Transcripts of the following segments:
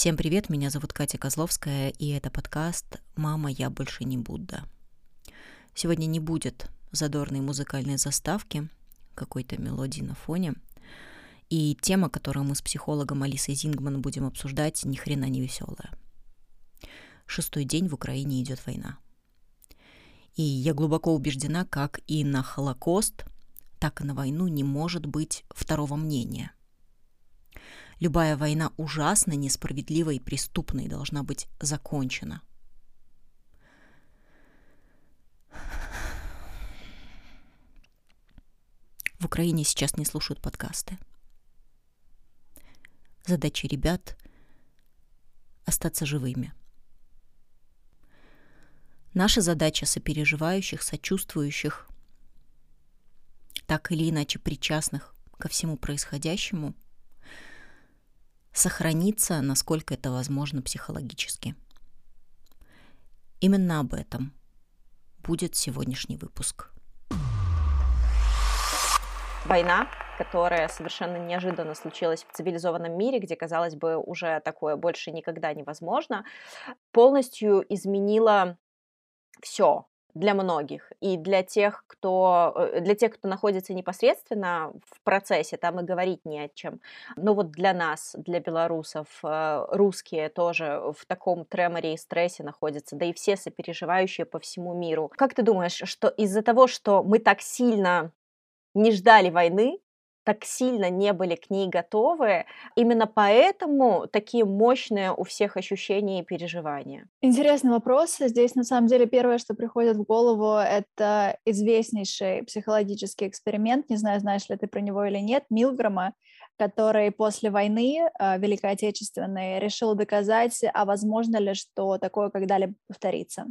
Всем привет, меня зовут Катя Козловская, и это подкаст «Мама, я больше не Будда». Сегодня не будет задорной музыкальной заставки, какой-то мелодии на фоне. И тема, которую мы с психологом Алисой Зингман будем обсуждать, ни хрена не веселая. Шестой день в Украине идет война. И я глубоко убеждена, как и на Холокост, так и на войну не может быть второго мнения – Любая война ужасна, несправедлива и преступна и должна быть закончена. В Украине сейчас не слушают подкасты. Задача ребят — остаться живыми. Наша задача сопереживающих, сочувствующих, так или иначе причастных ко всему происходящему — сохраниться, насколько это возможно психологически. Именно об этом будет сегодняшний выпуск. Война, которая совершенно неожиданно случилась в цивилизованном мире, где, казалось бы, уже такое больше никогда невозможно, полностью изменила все для многих и для тех, кто э, для тех, кто находится непосредственно в процессе, там и говорить не о чем. Но вот для нас, для белорусов, э, русские тоже в таком треморе и стрессе находятся, да и все сопереживающие по всему миру. Как ты думаешь, что из-за того, что мы так сильно не ждали войны, так сильно не были к ней готовы. Именно поэтому такие мощные у всех ощущения и переживания. Интересный вопрос. Здесь на самом деле первое, что приходит в голову, это известнейший психологический эксперимент. Не знаю, знаешь ли ты про него или нет, Милгрома, который после войны э, Великой Отечественной решил доказать, а возможно ли, что такое когда-либо повторится.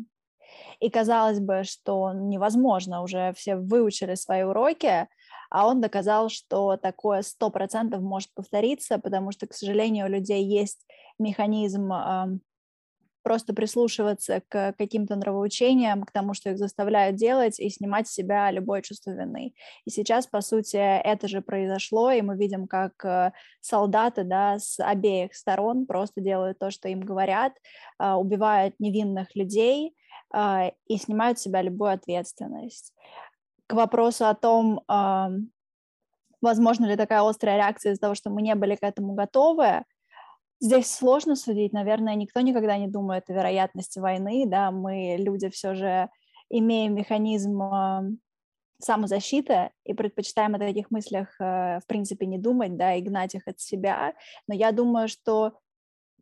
И казалось бы, что невозможно, уже все выучили свои уроки, а он доказал, что такое сто процентов может повториться, потому что, к сожалению, у людей есть механизм просто прислушиваться к каким-то нравоучениям, к тому, что их заставляют делать, и снимать с себя любое чувство вины. И сейчас, по сути, это же произошло, и мы видим, как э, солдаты да, с обеих сторон просто делают то, что им говорят, а, убивают невинных людей а, и снимают с себя любую ответственность к вопросу о том, возможно ли такая острая реакция из-за того, что мы не были к этому готовы, здесь сложно судить. Наверное, никто никогда не думает о вероятности войны. Да? Мы, люди, все же имеем механизм самозащиты и предпочитаем о таких мыслях, э, в принципе, не думать, да, и гнать их от себя. Но я думаю, что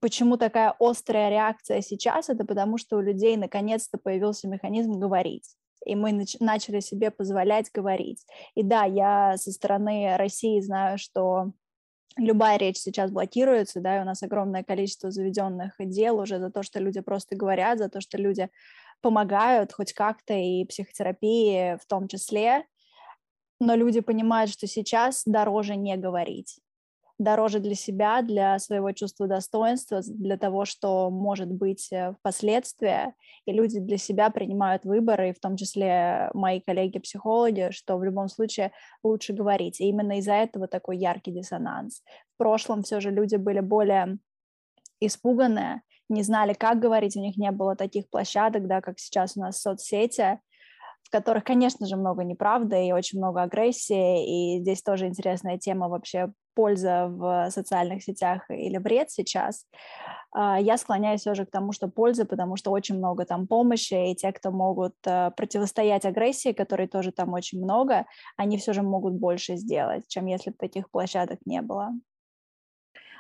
почему такая острая реакция сейчас, это потому что у людей наконец-то появился механизм говорить и мы нач- начали себе позволять говорить. И да, я со стороны России знаю, что любая речь сейчас блокируется, да, и у нас огромное количество заведенных дел уже за то, что люди просто говорят, за то, что люди помогают хоть как-то и психотерапии в том числе, но люди понимают, что сейчас дороже не говорить дороже для себя, для своего чувства достоинства, для того, что может быть э, впоследствии. И люди для себя принимают выборы, и в том числе мои коллеги-психологи, что в любом случае лучше говорить. И именно из-за этого такой яркий диссонанс. В прошлом все же люди были более испуганные, не знали, как говорить, у них не было таких площадок, да, как сейчас у нас соцсети, в которых, конечно же, много неправды и очень много агрессии, и здесь тоже интересная тема вообще польза в социальных сетях или вред сейчас. А, я склоняюсь все же к тому, что польза, потому что очень много там помощи, и те, кто могут э, противостоять агрессии, которой тоже там очень много, они все же могут больше сделать, чем если бы таких площадок не было.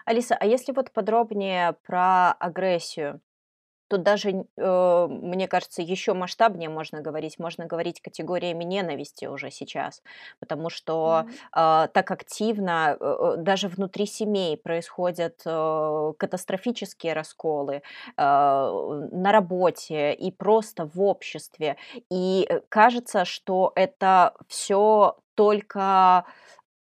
Алиса, а если вот подробнее про агрессию? Тут даже, э, мне кажется, еще масштабнее можно говорить. Можно говорить категориями ненависти уже сейчас, потому что mm-hmm. э, так активно э, э, даже внутри семей происходят э, катастрофические расколы э, на работе и просто в обществе. И э, кажется, что это все только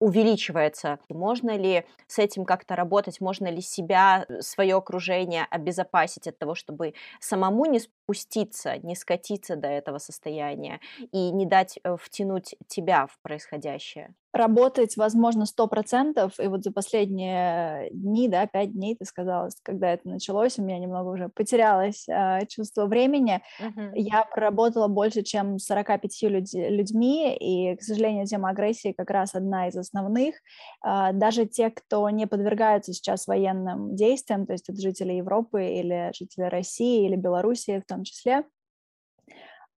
увеличивается. Можно ли с этим как-то работать? Можно ли себя, э, свое окружение обезопасить от того, чтобы самому не спуститься, не скатиться до этого состояния и не дать э, втянуть тебя в происходящее? Работать, возможно, сто процентов, и вот за последние дни, да, пять дней, ты сказала, когда это началось, у меня немного уже потерялось э, чувство времени, uh-huh. я проработала больше, чем 45 людь- людьми, и, к сожалению, тема агрессии как раз одна из основных. Э, даже те, кто не подвергаются сейчас военным действиям, то есть это жители Европы или жители России или Белоруссии в том числе,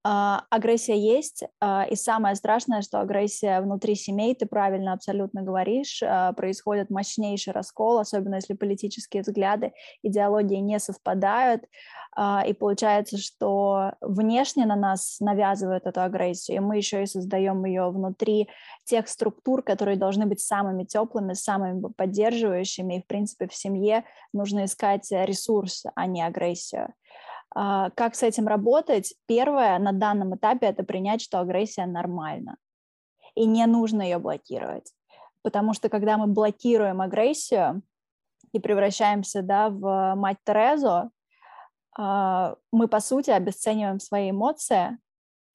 агрессия есть, uh, и самое страшное, что агрессия внутри семей, ты правильно абсолютно говоришь, uh, происходит мощнейший раскол, особенно если политические взгляды, идеологии не совпадают, и получается, что внешне на нас навязывают эту агрессию, и мы еще и создаем ее внутри тех структур, которые должны быть самыми теплыми, самыми поддерживающими, и, в принципе, в семье нужно искать ресурс, а не агрессию. А, как с этим работать? Первое на данном этапе это принять, что агрессия нормальна. И не нужно ее блокировать. Потому что когда мы блокируем агрессию и превращаемся да, в мать Терезу, а, мы, по сути, обесцениваем свои эмоции,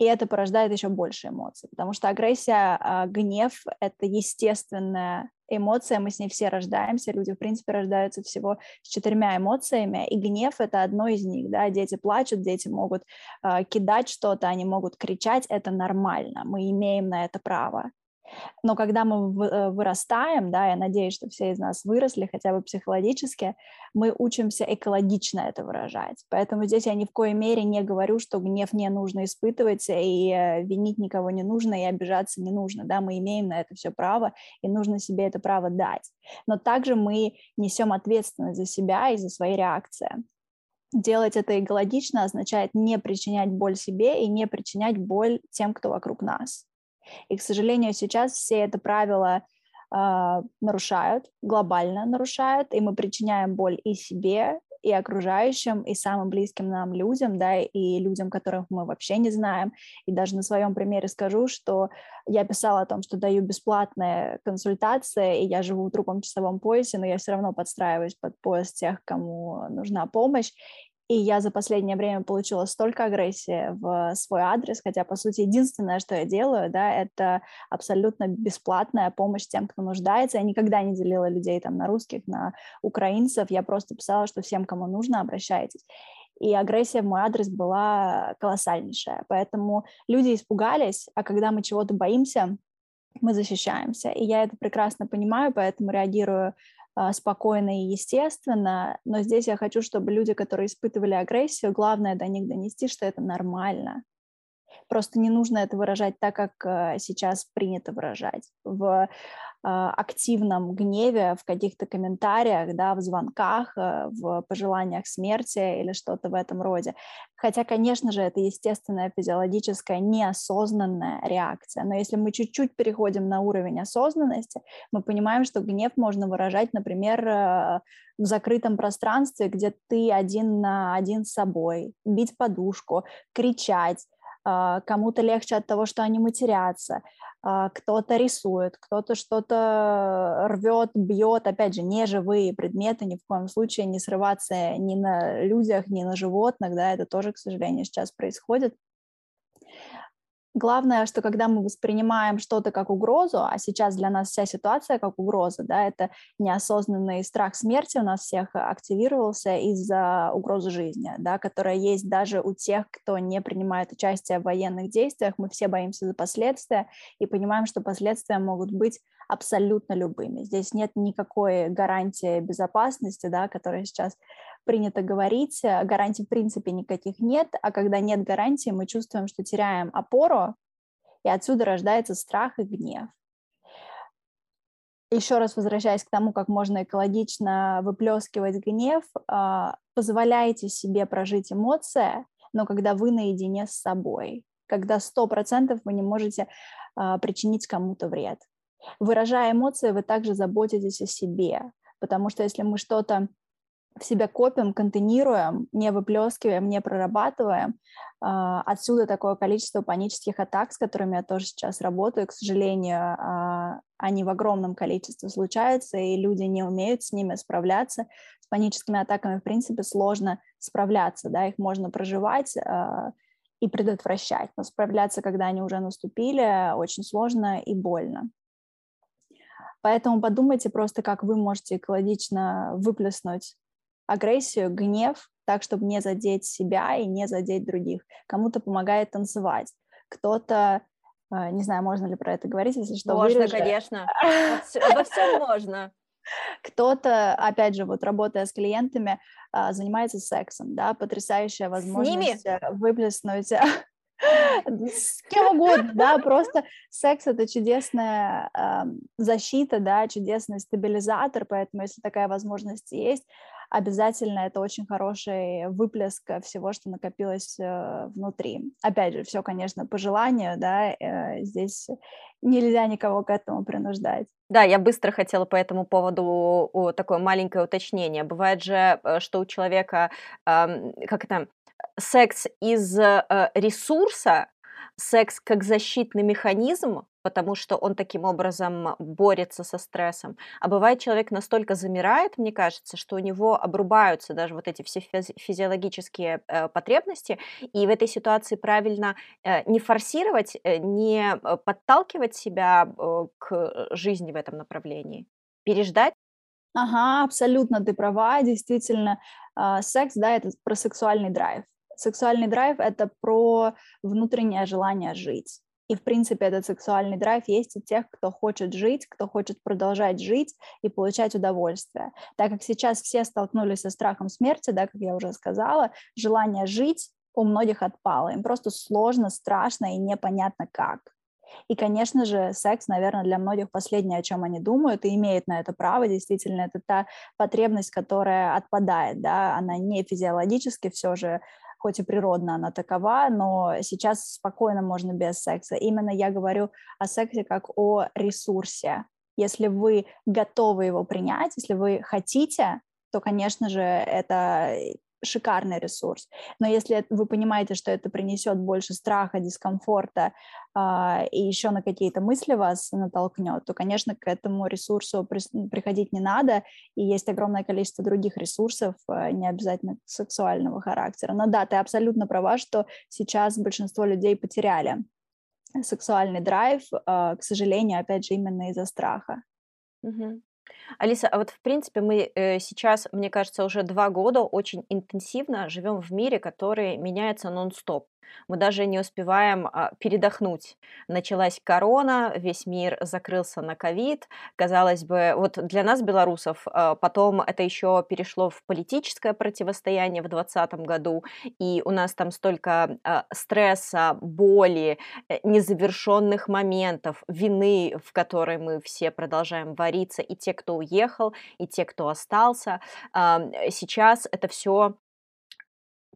и это порождает еще больше эмоций, потому что агрессия, а, гнев — это естественная эмоция, мы с ней все рождаемся, люди, в принципе, рождаются всего с четырьмя эмоциями, и гнев — это одно из них, да, дети плачут, дети могут э, кидать что-то, они могут кричать, это нормально, мы имеем на это право. Но когда мы э, вырастаем, да, я надеюсь, что все из нас выросли хотя бы психологически, мы учимся экологично это выражать. Поэтому здесь я ни в коей мере не говорю, что гнев не нужно испытывать, и э, винить никого не нужно, и обижаться не нужно. Да, мы имеем на это все право, и нужно себе это право дать. Но также мы несем ответственность за себя и за свои реакции делать это экологично означает не причинять боль себе и не причинять боль тем, кто вокруг нас. И, к сожалению, сейчас все это правила э, нарушают, глобально нарушают, и мы причиняем боль и себе, и окружающим, и самым близким нам людям, да, и людям, которых мы вообще не знаем. И даже на своем примере скажу, что я писала о том, что даю бесплатные консультации, и я живу в другом часовом поясе, но я все равно подстраиваюсь под пояс тех, кому нужна помощь. И я за последнее время получила столько агрессии в свой адрес, хотя, по сути, единственное, что я делаю, да, это абсолютно бесплатная помощь тем, кто нуждается. Я никогда не делила людей там на русских, на украинцев. Я просто писала, что всем, кому нужно, обращайтесь. И агрессия в мой адрес была колоссальнейшая. Поэтому люди испугались, а когда мы чего-то боимся, мы защищаемся. И я это прекрасно понимаю, поэтому реагирую спокойно и естественно, но здесь я хочу, чтобы люди, которые испытывали агрессию, главное до них донести, что это нормально. Просто не нужно это выражать так, как а, сейчас принято выражать. В а, активном гневе, в каких-то комментариях, да, в звонках, э, в пожеланиях смерти или что-то в этом роде. Хотя, конечно же, это естественная физиологическая неосознанная реакция. Но если мы чуть-чуть переходим на уровень осознанности, мы понимаем, что гнев можно выражать, например, э, в закрытом пространстве, где ты один на один с собой, бить подушку, кричать, кому-то легче от того, что они матерятся, а, кто-то рисует, кто-то что-то рвет, бьет, опять же, не живые предметы, ни в коем случае не срываться ни на людях, ни на животных, да, это тоже, к сожалению, сейчас происходит. Главное, что когда мы воспринимаем что-то как угрозу, а сейчас для нас вся ситуация как угроза, да, это неосознанный страх смерти у нас всех активировался из-за угрозы жизни, да, которая есть даже у тех, кто не принимает участие в военных действиях. Мы все боимся за последствия и понимаем, что последствия могут быть абсолютно любыми. Здесь нет никакой гарантии безопасности, да, которая сейчас принято говорить, э, гарантий в принципе никаких нет, а когда нет гарантии, мы чувствуем, что теряем опору, и отсюда рождается страх и гнев. Еще раз возвращаясь к тому, как можно экологично выплескивать гнев, а, позволяйте себе прожить эмоции, но когда вы наедине с собой, когда сто процентов вы не можете а, причинить кому-то вред. Выражая эмоции, вы также заботитесь о себе, потому что если мы что-то в себя копим, контейнируем, не выплескиваем, не прорабатываем. А, отсюда такое количество панических атак, с которыми я тоже сейчас работаю. К сожалению, а, они в огромном количестве случаются, и люди не умеют с ними справляться. С паническими атаками, в принципе, сложно справляться, да, их можно проживать а, и предотвращать, но справляться, когда они уже наступили, очень сложно и больно. Поэтому подумайте просто, как вы можете экологично выплеснуть агрессию, гнев, так, чтобы не задеть себя и не задеть других. Кому-то помогает танцевать, кто-то, э, не знаю, можно ли про это говорить, если что, Можно, вырежу. конечно. Обо всем можно. Кто-то, опять же, вот работая с клиентами, а, занимается сексом, да, потрясающая возможность э, выплеснуть с кем угодно, да, просто секс это чудесная э, защита, да, чудесный стабилизатор, поэтому если такая возможность есть, обязательно это очень хороший выплеск всего, что накопилось э, внутри. Опять же, все, конечно, по желанию, да, э, здесь нельзя никого к этому принуждать. Да, я быстро хотела по этому поводу такое маленькое уточнение. Бывает же, э, что у человека, как это, секс из э, ресурса, секс как защитный механизм, потому что он таким образом борется со стрессом. А бывает, человек настолько замирает, мне кажется, что у него обрубаются даже вот эти все физиологические э, потребности, и в этой ситуации правильно э, не форсировать, э, не э, подталкивать себя э, к жизни в этом направлении, переждать. Ага, абсолютно ты права, действительно, э, секс, да, это про сексуальный драйв. Сексуальный драйв — это про внутреннее желание жить. И, в принципе, этот сексуальный драйв есть у тех, кто хочет жить, кто хочет продолжать жить и получать удовольствие. Так как сейчас все столкнулись со страхом смерти, да, как я уже сказала, желание жить у многих отпало. Им просто сложно, страшно и непонятно как. И, конечно же, секс, наверное, для многих последнее, о чем они думают, и имеют на это право. Действительно, это та потребность, которая отпадает, да, она не физиологически все же хоть и природно она такова, но сейчас спокойно можно без секса. Именно я говорю о сексе как о ресурсе. Если вы готовы его принять, если вы хотите, то, конечно же, это шикарный ресурс. Но если вы понимаете, что это принесет больше страха, дискомфорта э, и еще на какие-то мысли вас натолкнет, то, конечно, к этому ресурсу при, приходить не надо. И есть огромное количество других ресурсов, э, не обязательно сексуального характера. Но да, ты абсолютно права, что сейчас большинство людей потеряли сексуальный драйв, э, к сожалению, опять же, именно из-за страха. Угу. Алиса, а вот в принципе мы э, сейчас, мне кажется, уже два года очень интенсивно живем в мире, который меняется нон-стоп мы даже не успеваем а, передохнуть. Началась корона, весь мир закрылся на ковид. Казалось бы, вот для нас, белорусов, а, потом это еще перешло в политическое противостояние в 2020 году, и у нас там столько а, стресса, боли, э, незавершенных моментов, вины, в которой мы все продолжаем вариться, и те, кто уехал, и те, кто остался. Сейчас это все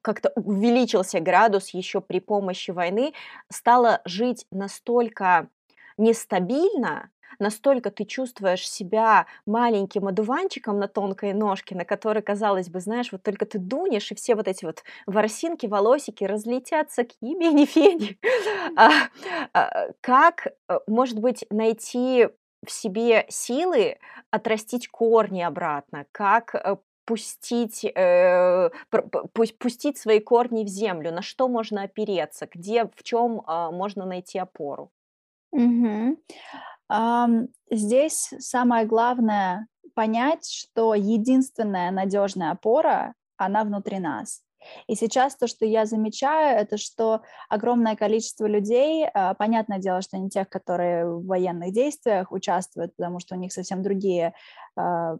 как-то увеличился градус еще при помощи войны, стало жить настолько нестабильно, настолько ты чувствуешь себя маленьким одуванчиком на тонкой ножке, на которой, казалось бы, знаешь, вот только ты дунешь, и все вот эти вот ворсинки, волосики разлетятся к имени Фени. А, а, как, э, может быть, найти в себе силы отрастить корни обратно, как э, пустить, э, пустить свои корни в землю, на что можно опереться, где, в чем э, можно найти опору? Угу. Um, здесь самое главное понять, что единственная надежная опора, она внутри нас. И сейчас то, что я замечаю, это что огромное количество людей, а, понятное дело, что не тех, которые в военных действиях участвуют, потому что у них совсем другие а,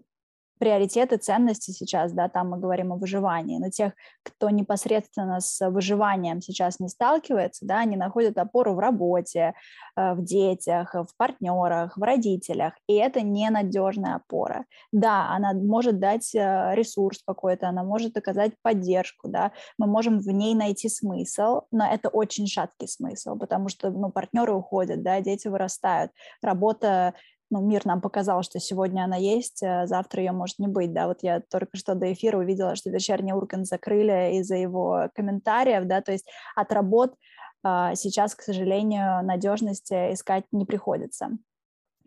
приоритеты, ценности сейчас, да, там мы говорим о выживании, но тех, кто непосредственно с выживанием сейчас не сталкивается, да, они находят опору в работе, э, в детях, в партнерах, в родителях, и это ненадежная опора. Да, она может дать э, ресурс какой-то, она может оказать поддержку, да, мы можем в ней найти смысл, но это очень шаткий смысл, потому что, ну, партнеры уходят, да, дети вырастают, работа ну, мир нам показал, что сегодня она есть, а завтра ее может не быть, да, вот я только что до эфира увидела, что вечерний Ургант закрыли из-за его комментариев, да, то есть от работ а, сейчас, к сожалению, надежности искать не приходится.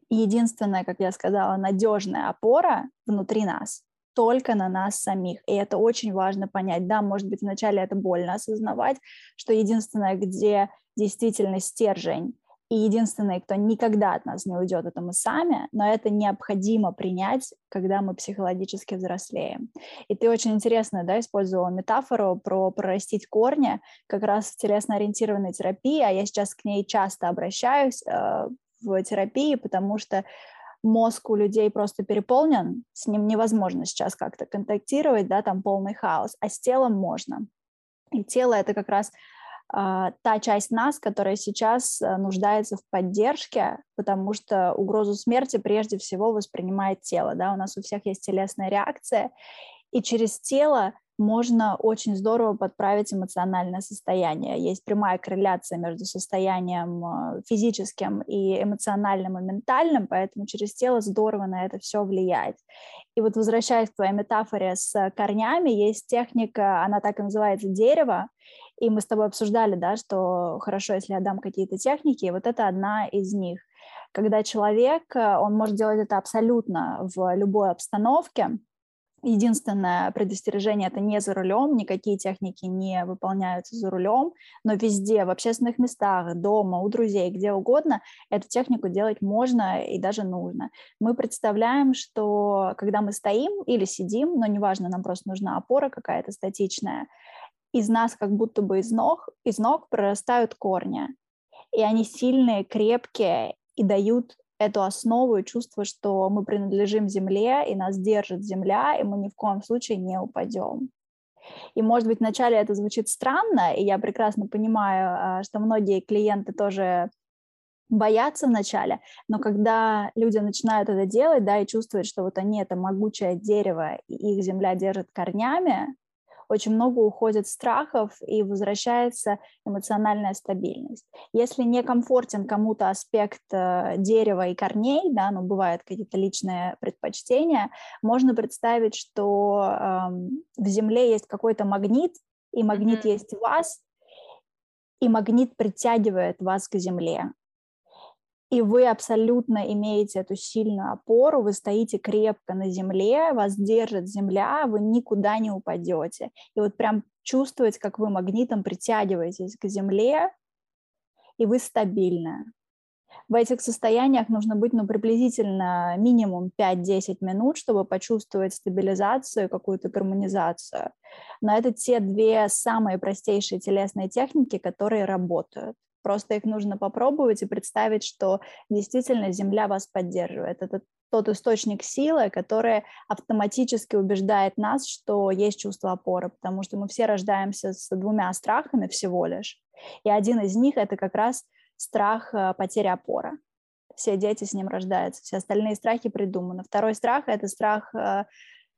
Единственная, как я сказала, надежная опора внутри нас, только на нас самих. И это очень важно понять. Да, может быть, вначале это больно осознавать, что единственное, где действительно стержень И единственный, кто никогда от нас не уйдет, это мы сами, но это необходимо принять, когда мы психологически взрослеем. И ты очень интересно да, использовала метафору про прорастить корни как раз в телесно-ориентированной терапии, а я сейчас к ней часто обращаюсь э, в терапии, потому что мозг у людей просто переполнен, с ним невозможно сейчас как-то контактировать, да, там полный хаос, а с телом можно. И тело — это как раз та часть нас, которая сейчас э, нуждается в поддержке, потому что угрозу смерти прежде всего воспринимает тело. Да? У нас у всех есть телесная реакция, и через тело можно очень здорово подправить эмоциональное состояние. Есть прямая корреляция между состоянием э, физическим и эмоциональным и ментальным, поэтому через тело здорово на это все влияет. И вот возвращаясь к твоей метафоре с корнями, есть техника, она так и называется дерево, и мы с тобой обсуждали, да, что хорошо, если я дам какие-то техники, вот это одна из них. Когда человек, э, он может делать это абсолютно в любой обстановке, Единственное предостережение – это не за рулем, никакие техники не выполняются за рулем, но везде, в общественных местах, дома, у друзей, где угодно, эту технику делать можно и даже нужно. Мы представляем, что когда мы стоим или сидим, но неважно, нам просто нужна опора какая-то статичная, из нас как будто бы из ног, из ног прорастают корни. И они сильные, крепкие и дают эту основу и чувство, что мы принадлежим земле, и нас держит земля, и мы ни в коем случае не упадем. И, может быть, вначале это звучит странно, и я прекрасно понимаю, а, что многие клиенты тоже боятся вначале, но когда люди начинают это делать, да, и чувствуют, что вот они это могучее дерево, и их земля держит корнями, очень много уходит страхов и возвращается эмоциональная стабильность. Если не комфортен кому-то аспект э, дерева и корней, да, ну, бывают какие-то личные предпочтения, можно представить, что э, в Земле есть какой-то магнит, и магнит mm-hmm. есть у вас, и магнит притягивает вас к Земле и вы абсолютно имеете эту сильную опору, вы стоите крепко на земле, вас держит земля, вы никуда не упадете. И вот прям чувствуете, как вы магнитом притягиваетесь к земле, и вы стабильны. В этих состояниях нужно быть ну, приблизительно минимум 5-10 минут, чтобы почувствовать стабилизацию, какую-то гармонизацию. Но это те две самые простейшие телесные техники, которые работают. Просто их нужно попробовать и представить, что действительно Земля вас поддерживает. Это тот источник силы, который автоматически убеждает нас, что есть чувство опоры, потому что мы все рождаемся с двумя страхами всего лишь. И один из них — это как раз страх э, потери опоры. Все дети с ним рождаются, все остальные страхи придуманы. Второй страх — это страх э,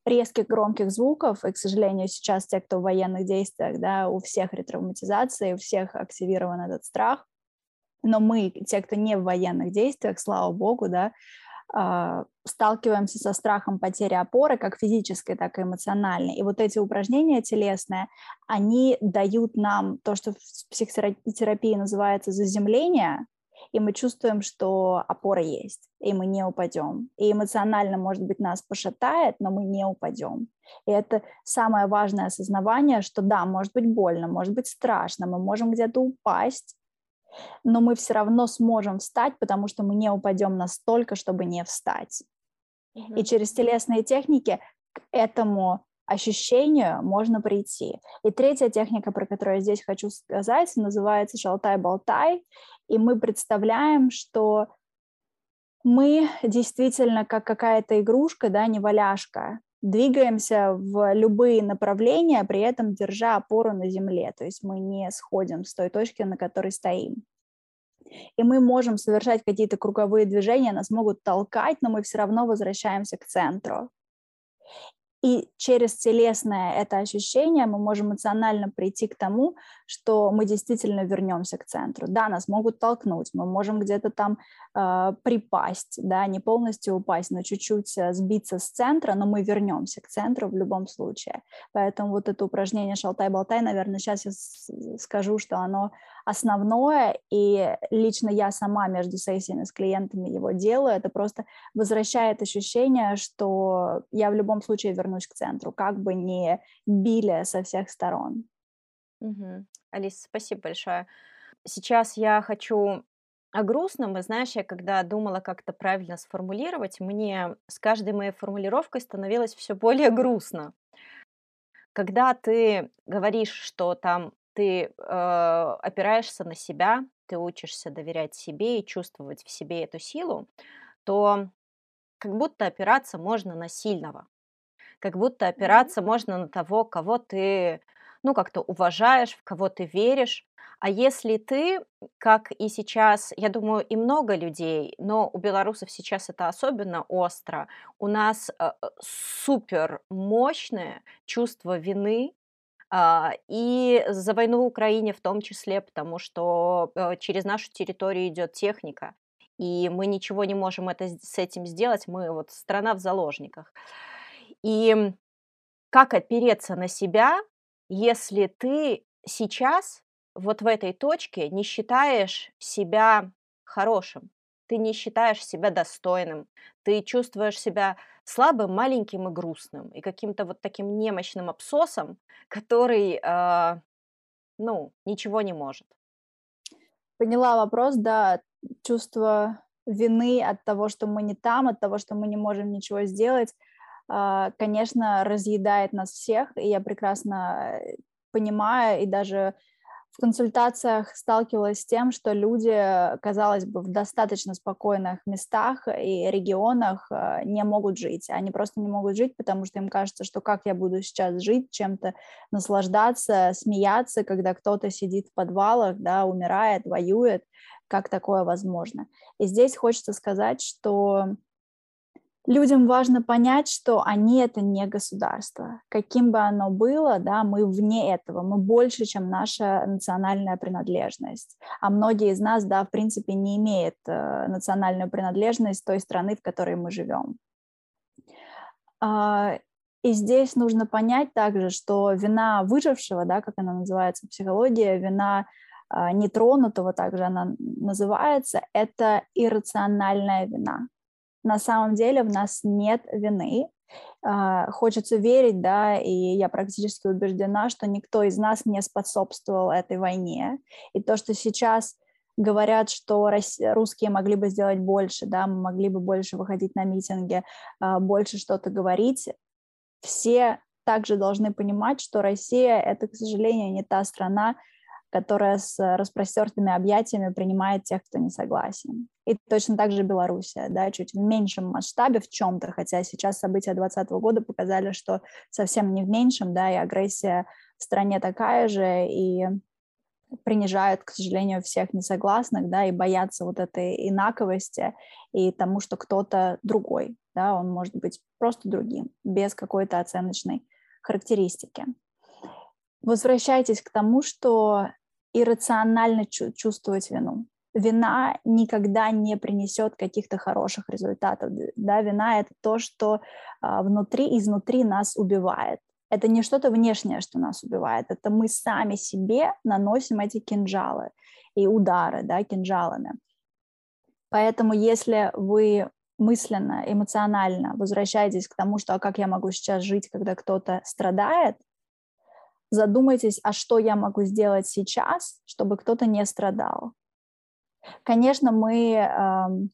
резких громких звуков, и, к сожалению, сейчас те, кто в военных действиях, да, у всех ретравматизация, у всех активирован этот страх, но мы, те, кто не в военных действиях, слава богу, да, а, сталкиваемся со страхом потери опоры, как физической, так и эмоциональной. И вот эти упражнения телесные, они дают нам то, что в психотерапии называется заземление, и мы чувствуем, что опора есть, и мы не упадем. И эмоционально, может быть, нас пошатает, но мы не упадем. И это самое важное осознавание, что да, может быть больно, может быть страшно, мы можем где-то упасть, но мы все равно сможем встать, потому что мы не упадем настолько, чтобы не встать. Mm-hmm. И через телесные техники к этому ощущению можно прийти. И третья техника, про которую я здесь хочу сказать, называется шалтай-болтай. И мы представляем, что мы действительно как какая-то игрушка, да, не валяшка, двигаемся в любые направления, при этом держа опору на земле. То есть мы не сходим с той точки, на которой стоим. И мы можем совершать какие-то круговые движения, нас могут толкать, но мы все равно возвращаемся к центру. И через телесное это ощущение мы можем эмоционально прийти к тому, что мы действительно вернемся к центру. Да, нас могут толкнуть, мы можем где-то там э, припасть, да, не полностью упасть, но чуть-чуть э, сбиться с центра, но мы вернемся к центру в любом случае. Поэтому вот это упражнение «Шалтай-болтай», наверное, сейчас я скажу, что оно основное, и лично я сама между сессиями с клиентами его делаю, это просто возвращает ощущение, что я в любом случае вернусь к центру, как бы не били со всех сторон. Угу. Алиса, спасибо большое. Сейчас я хочу о грустном, и знаешь, я когда думала как это правильно сформулировать, мне с каждой моей формулировкой становилось все более грустно. Когда ты говоришь, что там ты э, опираешься на себя, ты учишься доверять себе и чувствовать в себе эту силу, то как будто опираться можно на сильного, как будто опираться можно на того, кого ты, ну, как-то уважаешь, в кого ты веришь. А если ты, как и сейчас, я думаю, и много людей, но у белорусов сейчас это особенно остро, у нас э, э супер мощное чувство вины, а, и за войну в Украине в том числе, потому что э, через нашу территорию идет техника, и мы ничего не можем это, с этим сделать, мы вот страна в заложниках. И как опереться на себя, если ты сейчас вот в этой точке не считаешь себя хорошим, ты не считаешь себя достойным, ты чувствуешь себя слабым, маленьким и грустным, и каким-то вот таким немощным абсосом, который, э, ну, ничего не может. Поняла вопрос, да, чувство вины от того, что мы не там, от того, что мы не можем ничего сделать, конечно, разъедает нас всех, и я прекрасно э, понимаю и даже в консультациях сталкивалась с тем, что люди, казалось бы, в достаточно спокойных местах и регионах э, не могут жить. Они просто не могут жить, потому что им кажется, что как я буду сейчас жить, чем-то наслаждаться, смеяться, когда кто-то сидит в подвалах, да, умирает, воюет, как такое возможно. И здесь хочется сказать, что людям важно понять, что они это не государство. Каким бы оно было, да, мы вне этого, мы больше, чем наша национальная принадлежность. А многие из нас, да, в принципе, не имеют э, национальную принадлежность той страны, в которой мы живем. Э, и здесь нужно понять также, что вина выжившего, да, как она называется в психологии, вина э, нетронутого, также она называется, это иррациональная вина на самом деле в нас нет вины. А, хочется верить, да, и я практически убеждена, что никто из нас не способствовал этой войне. И то, что сейчас говорят, что русские могли бы сделать больше, да, могли бы больше выходить на митинги, а, больше что-то говорить, все также должны понимать, что Россия — это, к сожалению, не та страна, которая с распростертыми объятиями принимает тех, кто не согласен. И точно так же Белоруссия, да, чуть в меньшем масштабе в чем-то, хотя сейчас события 2020 года показали, что совсем не в меньшем, да, и агрессия в стране такая же, и принижают, к сожалению, всех несогласных, да, и боятся вот этой инаковости и тому, что кто-то другой, да, он может быть просто другим, без какой-то оценочной характеристики. Возвращайтесь к тому, что иррационально чувствовать вину. Вина никогда не принесет каких-то хороших результатов. Да, вина это то, что а, внутри, изнутри нас убивает. Это не что-то внешнее, что нас убивает, это мы сами себе наносим эти кинжалы и удары да, кинжалами. Поэтому если вы мысленно, эмоционально возвращаетесь к тому, что а как я могу сейчас жить, когда кто-то страдает, задумайтесь, а что я могу сделать сейчас, чтобы кто-то не страдал. Конечно, мы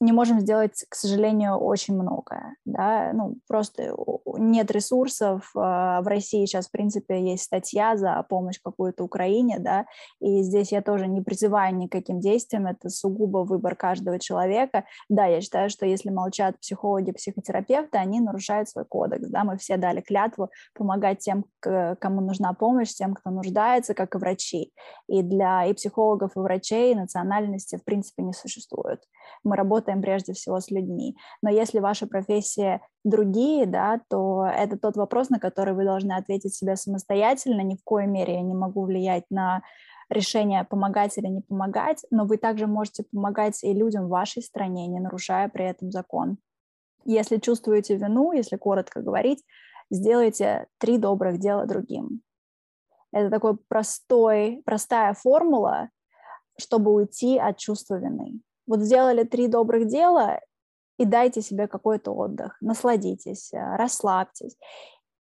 не можем сделать, к сожалению, очень многое. Да? Ну, просто нет ресурсов. А, в России сейчас, в принципе, есть статья за помощь какую-то Украине, да, и здесь я тоже не призываю никаким действиям, это сугубо выбор каждого человека. Да, я считаю, что если молчат психологи, психотерапевты, они нарушают свой кодекс, да, мы все дали клятву помогать тем, кому нужна помощь, тем, кто нуждается, как и врачи. И для и психологов, и врачей национальности, в принципе, не существует. Мы работаем работаем прежде всего с людьми. Но если ваша профессия другие, да, то это тот вопрос, на который вы должны ответить себе самостоятельно. Ни в коей мере я не могу влиять на решение помогать или не помогать, но вы также можете помогать и людям в вашей стране, не нарушая при этом закон. Если чувствуете вину, если коротко говорить, сделайте три добрых дела другим. Это такой простой, простая формула, чтобы уйти от чувства вины. Вот сделали три добрых дела и дайте себе какой-то отдых, насладитесь, э, расслабьтесь.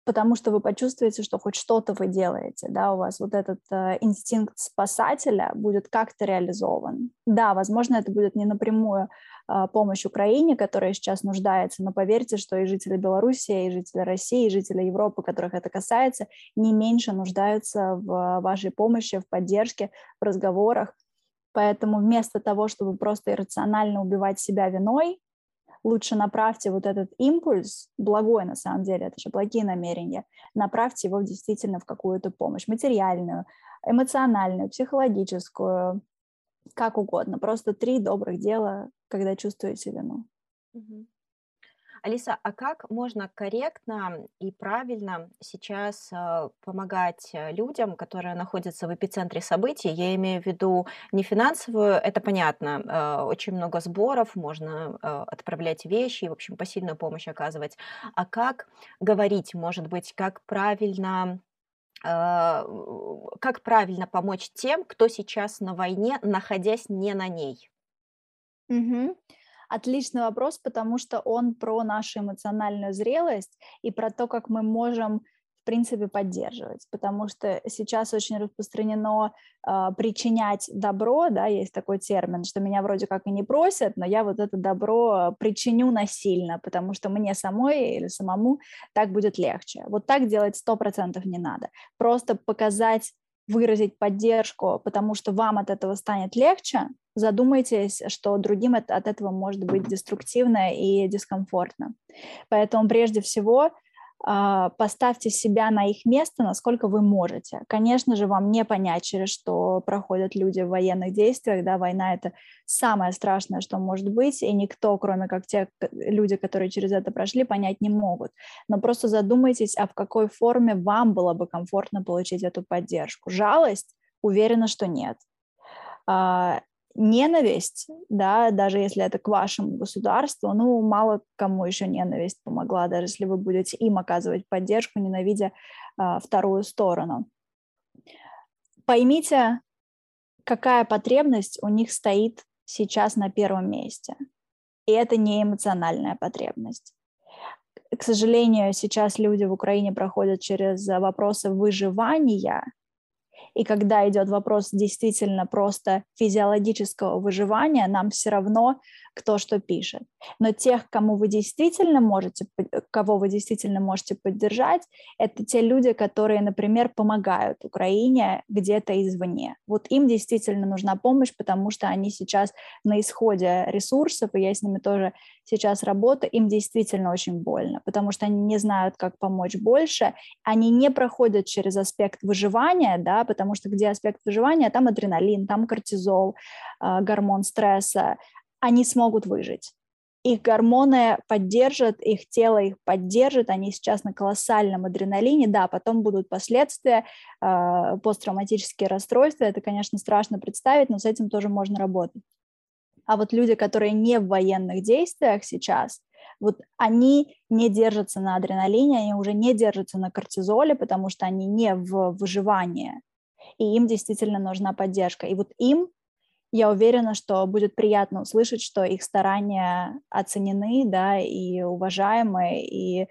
потому что вы почувствуете, что хоть что-то вы делаете, да, у вас вот этот э, инстинкт спасателя будет как-то реализован. Да, возможно, это будет не напрямую э, помощь Украине, которая сейчас нуждается, но поверьте, что и жители Беларуси, и жители России, и жители Европы, которых это касается, не меньше нуждаются в вашей помощи, в поддержке, в разговорах. Поэтому вместо того, чтобы просто иррационально убивать себя виной, лучше направьте вот этот импульс, благой на самом деле, это же благие намерения, направьте его действительно в какую-то помощь, материальную, эмоциональную, психологическую, как угодно. Просто три добрых дела, когда чувствуете вину. Угу. Алиса, а как можно корректно и правильно сейчас э, помогать э, людям, которые находятся в эпицентре событий? Я имею в виду не финансовую, это понятно, э, очень много сборов, можно отправлять вещи, в общем, посильную помощь оказывать. А как говорить, может быть, как правильно как правильно помочь тем, кто сейчас на войне, находясь не на ней? Угу. Отличный вопрос, потому что он про нашу эмоциональную зрелость и про то, как мы можем в принципе поддерживать, потому что сейчас очень распространено э, причинять добро, да, есть такой термин, что меня вроде как и не просят, но я вот это добро причиню насильно, потому что мне самой или самому так будет легче. Вот так делать сто процентов не надо. Просто показать выразить поддержку, потому что вам от этого станет легче, задумайтесь, что другим от этого может быть деструктивно и дискомфортно. Поэтому прежде всего поставьте себя на их место, насколько вы можете. Конечно же, вам не понять, через что проходят люди в военных действиях, да, война — это самое страшное, что может быть, и никто, кроме как те люди, которые через это прошли, понять не могут. Но просто задумайтесь, а в какой форме вам было бы комфортно получить эту поддержку. Жалость? Уверена, что нет а, ненависть, да, даже если это к вашему государству, ну, мало кому еще ненависть помогла, даже если вы будете им оказывать поддержку, ненавидя а, вторую сторону. Поймите, какая потребность у них стоит сейчас на первом месте. И это не эмоциональная потребность. К сожалению, сейчас люди в Украине проходят через вопросы выживания, и когда идет вопрос действительно просто физиологического выживания, нам все равно кто что пишет. Но тех, кому вы действительно можете, кого вы действительно можете поддержать, это те люди, которые, например, помогают Украине где-то извне. Вот им действительно нужна помощь, потому что они сейчас на исходе ресурсов, и я с ними тоже сейчас работаю, им действительно очень больно, потому что они не знают, как помочь больше, они не проходят через аспект выживания, да, потому что где аспект выживания, там адреналин, там кортизол, а, гормон стресса, они смогут выжить. Их гормоны поддержат, их тело их поддержит, они сейчас на колоссальном адреналине, да, потом будут последствия, э, посттравматические расстройства, это, конечно, страшно представить, но с этим тоже можно работать. А вот люди, которые не в военных действиях сейчас, вот они не держатся на адреналине, они уже не держатся на кортизоле, потому что они не в выживании, и им действительно нужна поддержка. И вот им я уверена, что будет приятно услышать, что их старания оценены, да, и уважаемы, и э,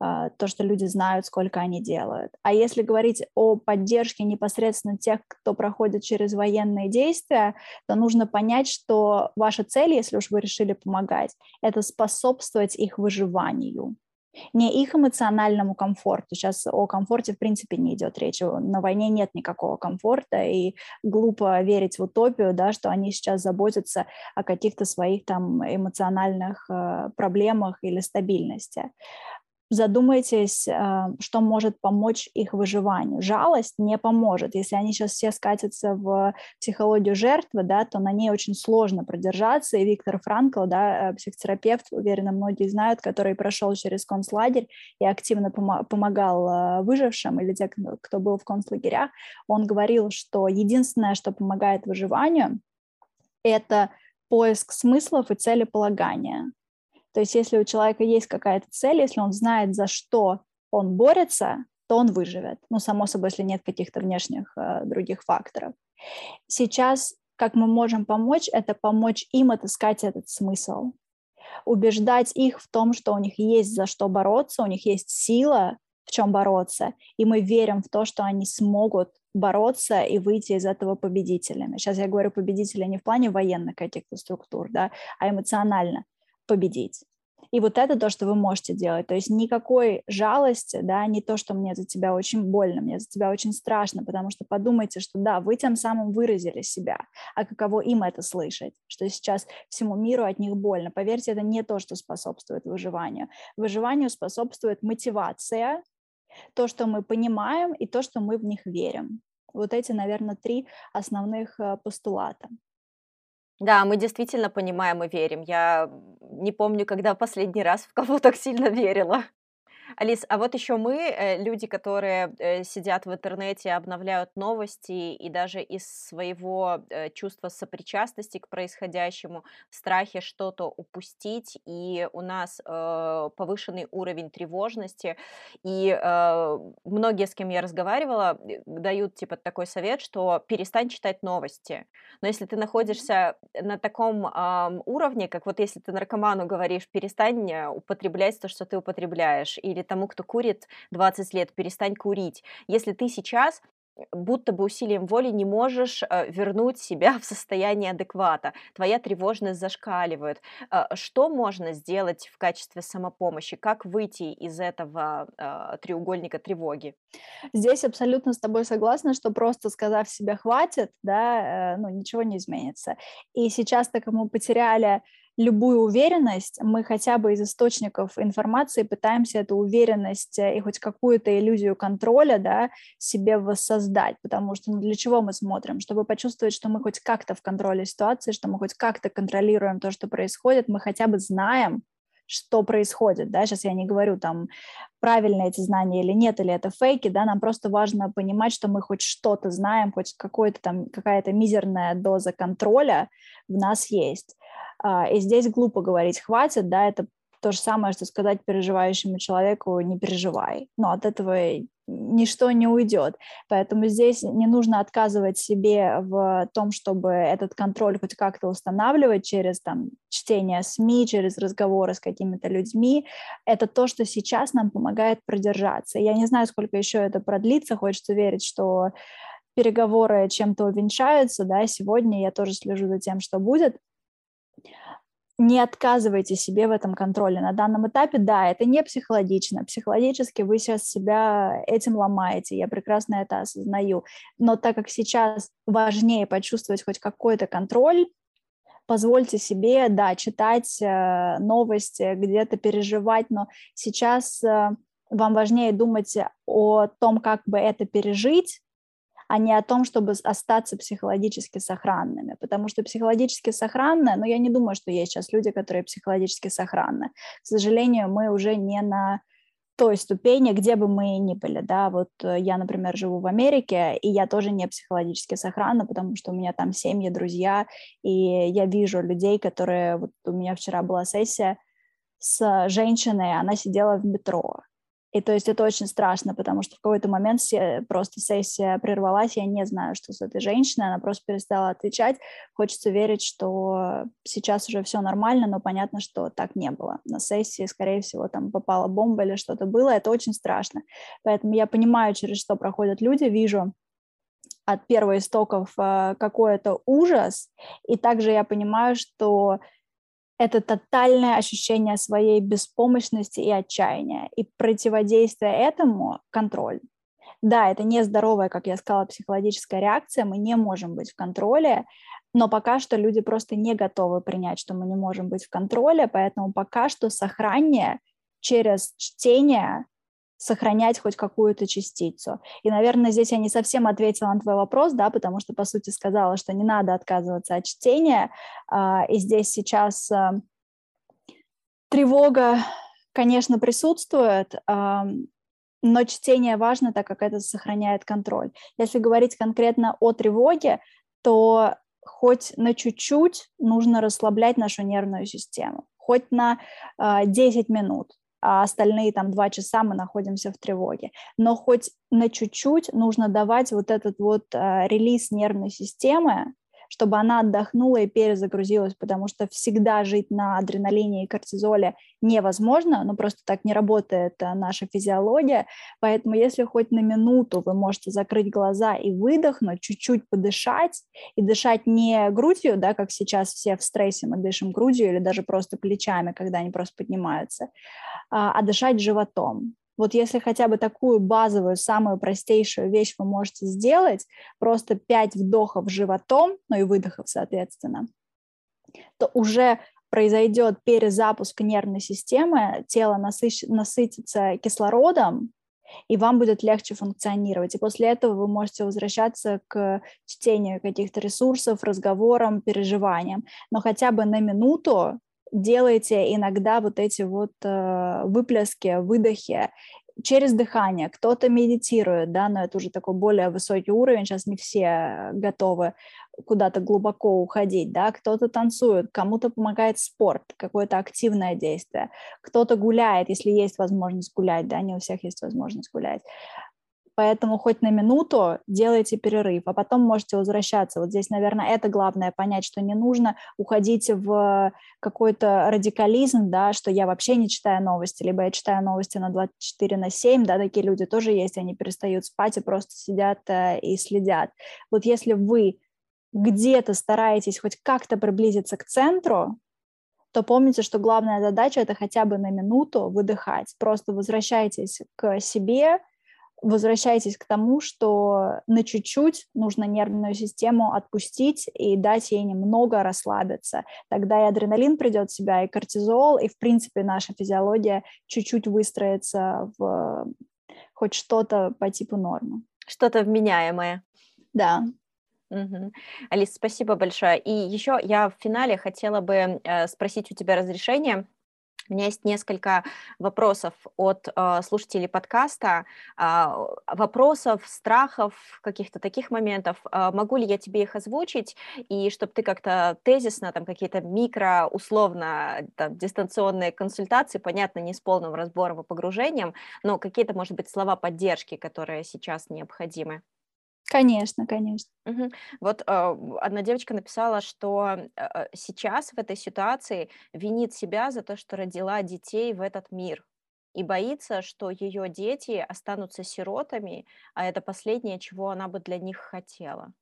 то, что люди знают, сколько они делают. А если говорить о поддержке непосредственно тех, кто проходит через военные действия, то нужно понять, что ваша цель, если уж вы решили помогать, это способствовать их выживанию не их эмоциональному комфорту. Сейчас о комфорте в принципе не идет речь. На войне нет никакого комфорта, и глупо верить в утопию, да, что они сейчас заботятся о каких-то своих там эмоциональных э, проблемах или стабильности задумайтесь, э, что может помочь их выживанию. Жалость не поможет. Если они сейчас все скатятся в психологию жертвы, да, то на ней очень сложно продержаться. И Виктор Франкл, да, э, психотерапевт, уверена, многие знают, который прошел через концлагерь и активно помогал э, выжившим или те, кто был в концлагерях, он говорил, что единственное, что помогает выживанию, это поиск смыслов и целеполагания. То есть если у человека есть какая-то цель, если он знает, за что он борется, то он выживет. Ну, само собой, если нет каких-то внешних э, других факторов. Сейчас, как мы можем помочь, это помочь им отыскать этот смысл, убеждать их в том, что у них есть за что бороться, у них есть сила, в чем бороться, и мы верим в то, что они смогут бороться и выйти из этого победителями. Сейчас я говорю победителя не в плане военных каких-то структур, да, а эмоционально победить. И вот это то, что вы можете делать. То есть никакой жалости, да, не то, что мне за тебя очень больно, мне за тебя очень страшно, потому что подумайте, что да, вы тем самым выразили себя, а каково им это слышать, что сейчас всему миру от них больно. Поверьте, это не то, что способствует выживанию. Выживанию способствует мотивация, то, что мы понимаем, и то, что мы в них верим. Вот эти, наверное, три основных э, постулата. Да, мы действительно понимаем и верим. Я не помню, когда последний раз в кого так сильно верила. Алис, а вот еще мы, э, люди, которые э, сидят в интернете, обновляют новости и даже из своего э, чувства сопричастности к происходящему, в страхе что-то упустить, и у нас повышенный уровень тревожности, и многие, с кем я разговаривала, дают типа такой совет, что перестань читать новости. Но если ты находишься на таком уровне, как вот если ты наркоману говоришь, перестань употреблять то, что ты употребляешь, или или тому, кто курит 20 лет, перестань курить. Если ты сейчас будто бы усилием воли не можешь э, вернуть себя в состояние адеквата, твоя тревожность зашкаливает. Э, что можно сделать в качестве самопомощи? Как выйти из этого э, треугольника тревоги? Здесь абсолютно с тобой согласна, что просто сказав себе хватит, да, ну ничего не изменится. И сейчас, так мы потеряли любую уверенность, мы хотя бы из источников информации пытаемся эту уверенность э, и хоть какую-то иллюзию контроля да, себе воссоздать, потому что ну, для чего мы смотрим? Чтобы почувствовать, что мы хоть как-то в контроле ситуации, что мы хоть как-то контролируем то, что происходит, мы хотя бы знаем, что происходит, да, сейчас я не говорю там, правильно эти знания или нет, или это фейки, да, нам просто важно понимать, что мы хоть что-то знаем, хоть какой-то там, какая-то мизерная доза контроля в нас есть. А, и здесь глупо говорить «хватит», да, это то же самое, что сказать переживающему человеку «не переживай». Но от этого ничто не уйдет. Поэтому здесь не нужно отказывать себе в том, чтобы этот контроль хоть как-то устанавливать через там, чтение СМИ, через разговоры с какими-то людьми. Это то, что сейчас нам помогает продержаться. Я не знаю, сколько еще это продлится. Хочется верить, что переговоры чем-то увенчаются. Да? Сегодня я тоже слежу за тем, что будет не отказывайте себе в этом контроле. На данном этапе, да, это не психологично. Психологически вы сейчас себя этим ломаете, я прекрасно это осознаю. Но так как сейчас важнее почувствовать хоть какой-то контроль, позвольте себе, да, читать э, новости, где-то переживать, но сейчас э, вам важнее думать о том, как бы это пережить, а не о том, чтобы остаться психологически сохранными. Потому что психологически сохранны, но я не думаю, что есть сейчас люди, которые психологически сохранны. К сожалению, мы уже не на той ступени, где бы мы ни были, да, вот э, я, например, живу в Америке, и я тоже не психологически сохранна, потому что у меня там семьи, друзья, и я вижу людей, которые, вот у меня вчера была сессия с женщиной, она сидела в метро, и то есть это очень страшно, потому что в какой-то момент все, просто сессия прервалась, я не знаю, что с этой женщиной, она просто перестала отвечать. Хочется верить, что сейчас уже все нормально, но понятно, что так не было. На сессии, скорее всего, там попала бомба или что-то было, это очень страшно. Поэтому я понимаю, через что проходят люди, вижу от первоистоков э, какой-то ужас, и также я понимаю, что это тотальное ощущение своей беспомощности и отчаяния. И противодействие этому – контроль. Да, это нездоровая, как я сказала, психологическая реакция, мы не можем быть в контроле, но пока что люди просто не готовы принять, что мы не можем быть в контроле, поэтому пока что сохранение через чтение сохранять хоть какую-то частицу. И, наверное, здесь я не совсем ответила на твой вопрос, да, потому что, по сути, сказала, что не надо отказываться от чтения, а, и здесь сейчас а, тревога, конечно, присутствует, но чтение важно, так как это сохраняет контроль. Если говорить конкретно о тревоге, то хоть на чуть-чуть нужно расслаблять нашу нервную систему, хоть на 10 минут, а остальные там два часа мы находимся в тревоге. Но хоть на чуть-чуть нужно давать вот этот вот э, релиз нервной системы, чтобы она отдохнула и перезагрузилась, потому что всегда жить на адреналине и кортизоле невозможно, ну просто так не работает э, наша физиология, поэтому если хоть на минуту вы можете закрыть глаза и выдохнуть, чуть-чуть подышать, и дышать не грудью, да, как сейчас все в стрессе мы дышим грудью или даже просто плечами, когда они просто поднимаются, а, а дышать животом. Вот если хотя бы такую базовую, самую простейшую вещь вы можете сделать, просто 5 вдохов животом, ну и выдохов, соответственно, то уже произойдет перезапуск нервной системы, тело насыщ... насытится кислородом, и вам будет легче функционировать. И после этого вы можете возвращаться к чтению каких-то ресурсов, разговорам, переживаниям. Но хотя бы на минуту делайте иногда вот эти вот э, выплески, выдохи через дыхание. Кто-то медитирует, да, но это уже такой более высокий уровень. Сейчас не все готовы куда-то глубоко уходить, да, кто-то танцует, кому-то помогает спорт, какое-то активное действие, кто-то гуляет, если есть возможность гулять, да, не у всех есть возможность гулять. Поэтому хоть на минуту делайте перерыв, а потом можете возвращаться. Вот здесь, наверное, это главное понять, что не нужно уходить в какой-то радикализм, да, что я вообще не читаю новости, либо я читаю новости на 24 на 7, да, такие люди тоже есть, они перестают спать и просто сидят э, и следят. Вот если вы где-то стараетесь хоть как-то приблизиться к центру, то помните, что главная задача это хотя бы на минуту выдыхать. Просто возвращайтесь к себе, возвращайтесь к тому, что на чуть-чуть нужно нервную систему отпустить и дать ей немного расслабиться. Тогда и адреналин придет в себя, и кортизол, и, в принципе, наша физиология чуть-чуть выстроится в хоть что-то по типу нормы. Что-то вменяемое. Да. Угу. Алис, спасибо большое. И еще я в финале хотела бы э, спросить у тебя разрешение у меня есть несколько вопросов от э, слушателей подкаста, э, вопросов, страхов, каких-то таких моментов. Э, могу ли я тебе их озвучить, и чтобы ты как-то тезисно, там какие-то микро, условно, там, дистанционные консультации, понятно, не с полным разбором и погружением, но какие-то, может быть, слова поддержки, которые сейчас необходимы? Конечно, конечно. Мгм. Вот э, одна девочка написала, что э, э, сейчас в этой ситуации винит себя за то, что родила детей в этот мир и боится, что ее дети останутся сиротами, а это последнее, чего она бы для них хотела.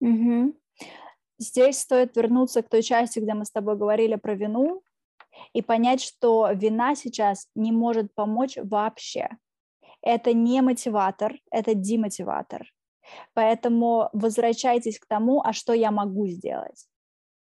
Мгм. Здесь стоит вернуться к той части, где мы с тобой говорили про вину, и понять, что вина сейчас не может помочь вообще. Это не мотиватор, это демотиватор. Поэтому возвращайтесь к тому, а что я могу сделать.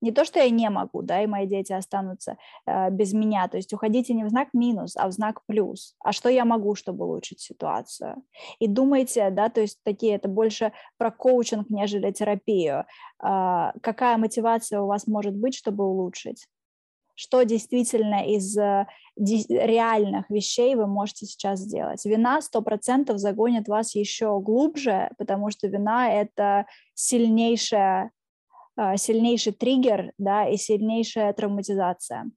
Не то, что я не могу, да, и мои дети останутся э, без меня. То есть уходите не в знак минус, а в знак плюс. А что я могу, чтобы улучшить ситуацию? И думайте, да, то есть такие, это больше про коучинг, нежели терапию. Э, какая мотивация у вас может быть, чтобы улучшить? Что действительно из э, реальных вещей вы можете сейчас сделать. Вина 100% загонит вас еще глубже, потому что вина — это сильнейшая, э, сильнейший триггер да, и сильнейшая травматизация.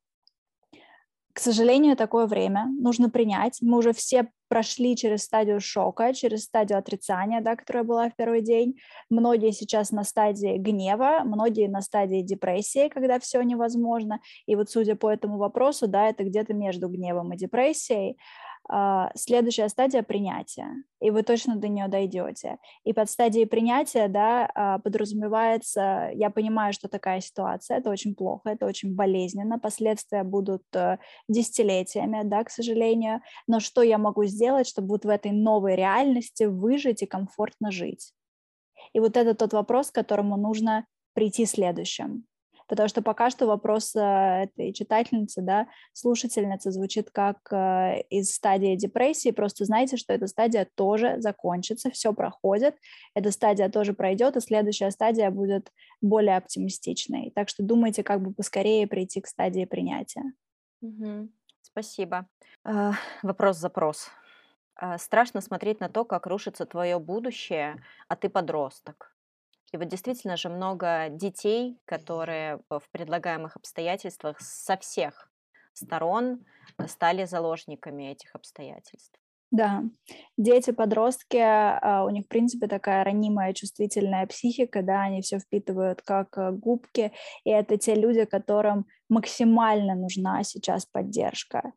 К сожалению, такое время нужно принять. Мы уже все прошли через стадию шока, через стадию отрицания, да, которая была в первый день. Многие сейчас на стадии гнева, многие на стадии депрессии, когда все невозможно. И вот судя по этому вопросу, да, это где-то между гневом и депрессией. А, следующая стадия принятия, и вы точно до нее дойдете. И под стадией принятия, да, а, подразумевается, я понимаю, что такая ситуация, это очень плохо, это очень болезненно, последствия будут э, десятилетиями, да, к сожалению, но что я могу сделать, чтобы вот в этой новой реальности выжить и комфортно жить? И вот это тот вопрос, к которому нужно прийти следующим потому что пока что вопрос э, этой читательницы, да, слушательницы звучит как э, из стадии депрессии, просто знайте, что эта стадия тоже закончится, все проходит, эта стадия тоже пройдет, и следующая стадия будет более оптимистичной. Так что думайте, как бы поскорее прийти к стадии принятия. Угу. Спасибо. Э, вопрос-запрос. Э, страшно смотреть на то, как рушится твое будущее, а ты подросток. И вот действительно же много детей, которые в предлагаемых обстоятельствах со всех сторон стали заложниками этих обстоятельств. Да, дети-подростки, а, у них, в принципе, такая ранимая, чувствительная психика, да, они все впитывают как э, губки, и это те люди, которым максимально нужна сейчас поддержка.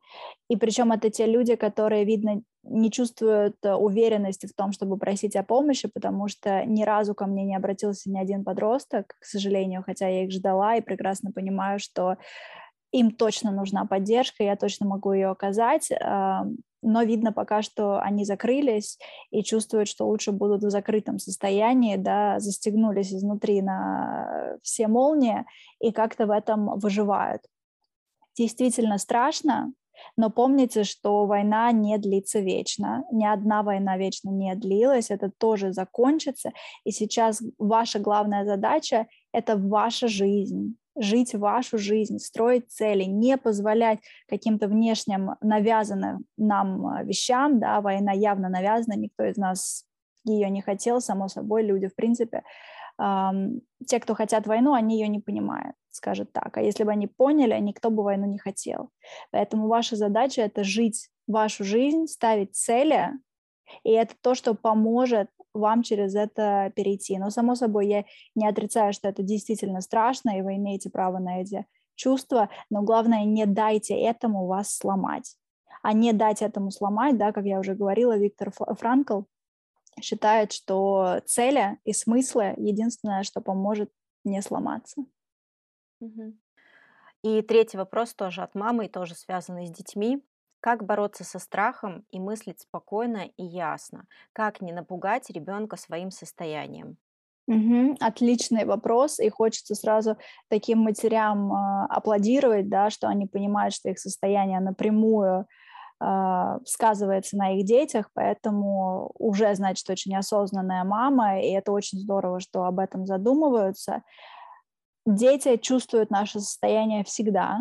И причем это те люди, которые, видно, не чувствуют э, уверенности в том, чтобы просить о помощи, потому что ни разу ко мне не обратился ни один подросток, к сожалению, хотя я их ждала и прекрасно понимаю, что им точно нужна поддержка, я точно могу ее оказать, но видно пока, что они закрылись и чувствуют, что лучше будут в закрытом состоянии, да, застегнулись изнутри на все молнии и как-то в этом выживают. Действительно страшно, но помните, что война не длится вечно, ни одна война вечно не длилась, это тоже закончится, и сейчас ваша главная задача — это ваша жизнь, жить вашу жизнь, строить цели, не позволять каким-то внешним навязанным нам а, вещам, да, война явно навязана, никто из нас ее не хотел, само собой, люди, в принципе, эм, те, кто хотят войну, они ее не понимают, скажет так. А если бы они поняли, никто бы войну не хотел. Поэтому ваша задача — это жить вашу жизнь, ставить цели, и это то, что поможет вам через это перейти. Но, само собой, я не отрицаю, что это действительно страшно, и вы имеете право на эти чувства, но главное, не дайте этому вас сломать. А не дать этому сломать, да, как я уже говорила, Виктор Франкл считает, что цели и смыслы — единственное, что поможет не сломаться. И третий вопрос тоже от мамы, и тоже связанный с детьми. Как бороться со страхом и мыслить спокойно и ясно? Как не напугать ребенка своим состоянием? Угу, отличный вопрос, и хочется сразу таким матерям э, аплодировать, да, что они понимают, что их состояние напрямую э, сказывается на их детях, поэтому уже, значит, очень осознанная мама, и это очень здорово, что об этом задумываются. Дети чувствуют наше состояние всегда,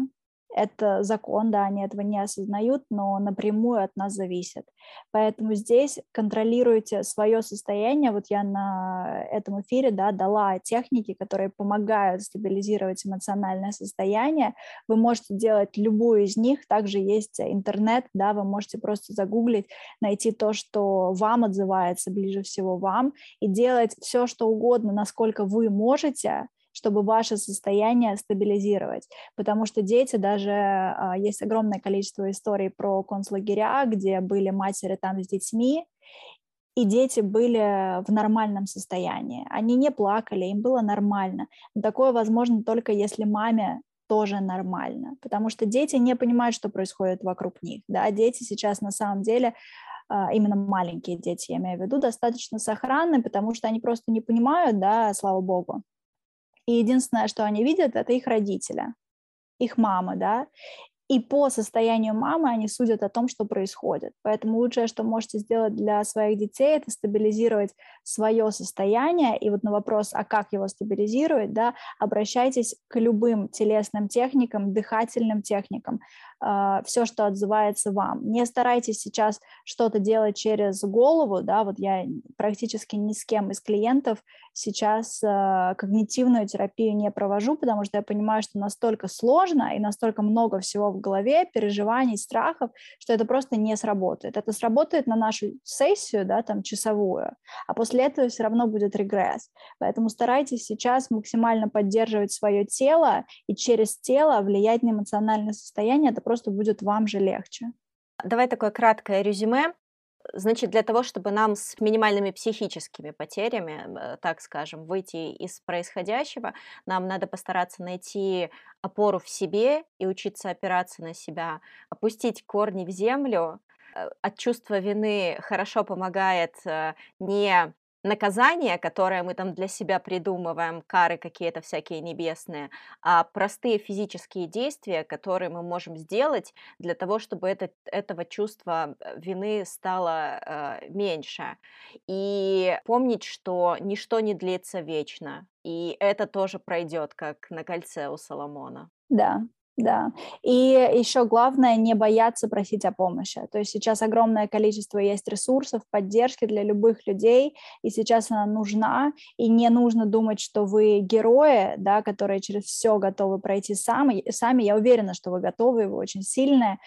это закон, да, они этого не осознают, но напрямую от нас зависит. Поэтому здесь контролируйте свое состояние. Вот я на этом эфире да, дала техники, которые помогают стабилизировать эмоциональное состояние. Вы можете делать любую из них. Также есть интернет, да, вы можете просто загуглить, найти то, что вам отзывается ближе всего вам, и делать все, что угодно, насколько вы можете, чтобы ваше состояние стабилизировать. Потому что дети, даже а, есть огромное количество историй про концлагеря, где были матери там с детьми, и дети были в нормальном состоянии. Они не плакали, им было нормально. Но такое возможно только если маме тоже нормально, потому что дети не понимают, что происходит вокруг них. Да? Дети сейчас на самом деле а, именно маленькие дети, я имею в виду, достаточно сохранны, потому что они просто не понимают, да, слава богу, и единственное, что они видят, это их родители, их мама, да, и по состоянию мамы они судят о том, что происходит. Поэтому лучшее, что можете сделать для своих детей, это стабилизировать свое состояние. И вот на вопрос, а как его стабилизировать, да, обращайтесь к любым телесным техникам, дыхательным техникам, э, все, что отзывается вам. Не старайтесь сейчас что-то делать через голову, да, вот я практически ни с кем из клиентов сейчас э, когнитивную терапию не провожу, потому что я понимаю, что настолько сложно и настолько много всего в голове, переживаний, страхов, что это просто не сработает. Это сработает на нашу сессию, да, там, часовую, а после этого все равно будет регресс. Поэтому старайтесь сейчас максимально поддерживать свое тело и через тело влиять на эмоциональное состояние, это просто будет вам же легче. Давай такое краткое резюме. Значит, для того, чтобы нам с минимальными психическими потерями, э, так скажем, выйти из происходящего, нам надо постараться найти опору в себе и учиться опираться на себя, опустить корни в землю. Э, от чувства вины хорошо помогает э, не наказания, которые мы там для себя придумываем, кары какие-то всякие небесные, а простые физические действия, которые мы можем сделать для того, чтобы это, этого чувства э, вины стало э, меньше. И помнить, что ничто не длится вечно, и это тоже пройдет, как на кольце у Соломона. Да, да, и еще главное не бояться просить о помощи. То есть сейчас огромное количество есть ресурсов, поддержки для любых людей, и сейчас она нужна, и не нужно думать, что вы герои, да, которые через все готовы пройти сами. сами. Я уверена, что вы готовы, вы очень сильные,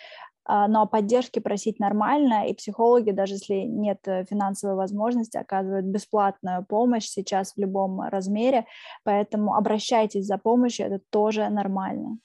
а, но поддержки просить нормально, и психологи, даже если нет э, финансовой возможности, оказывают бесплатную помощь сейчас в любом размере, поэтому обращайтесь за помощью, это тоже нормально.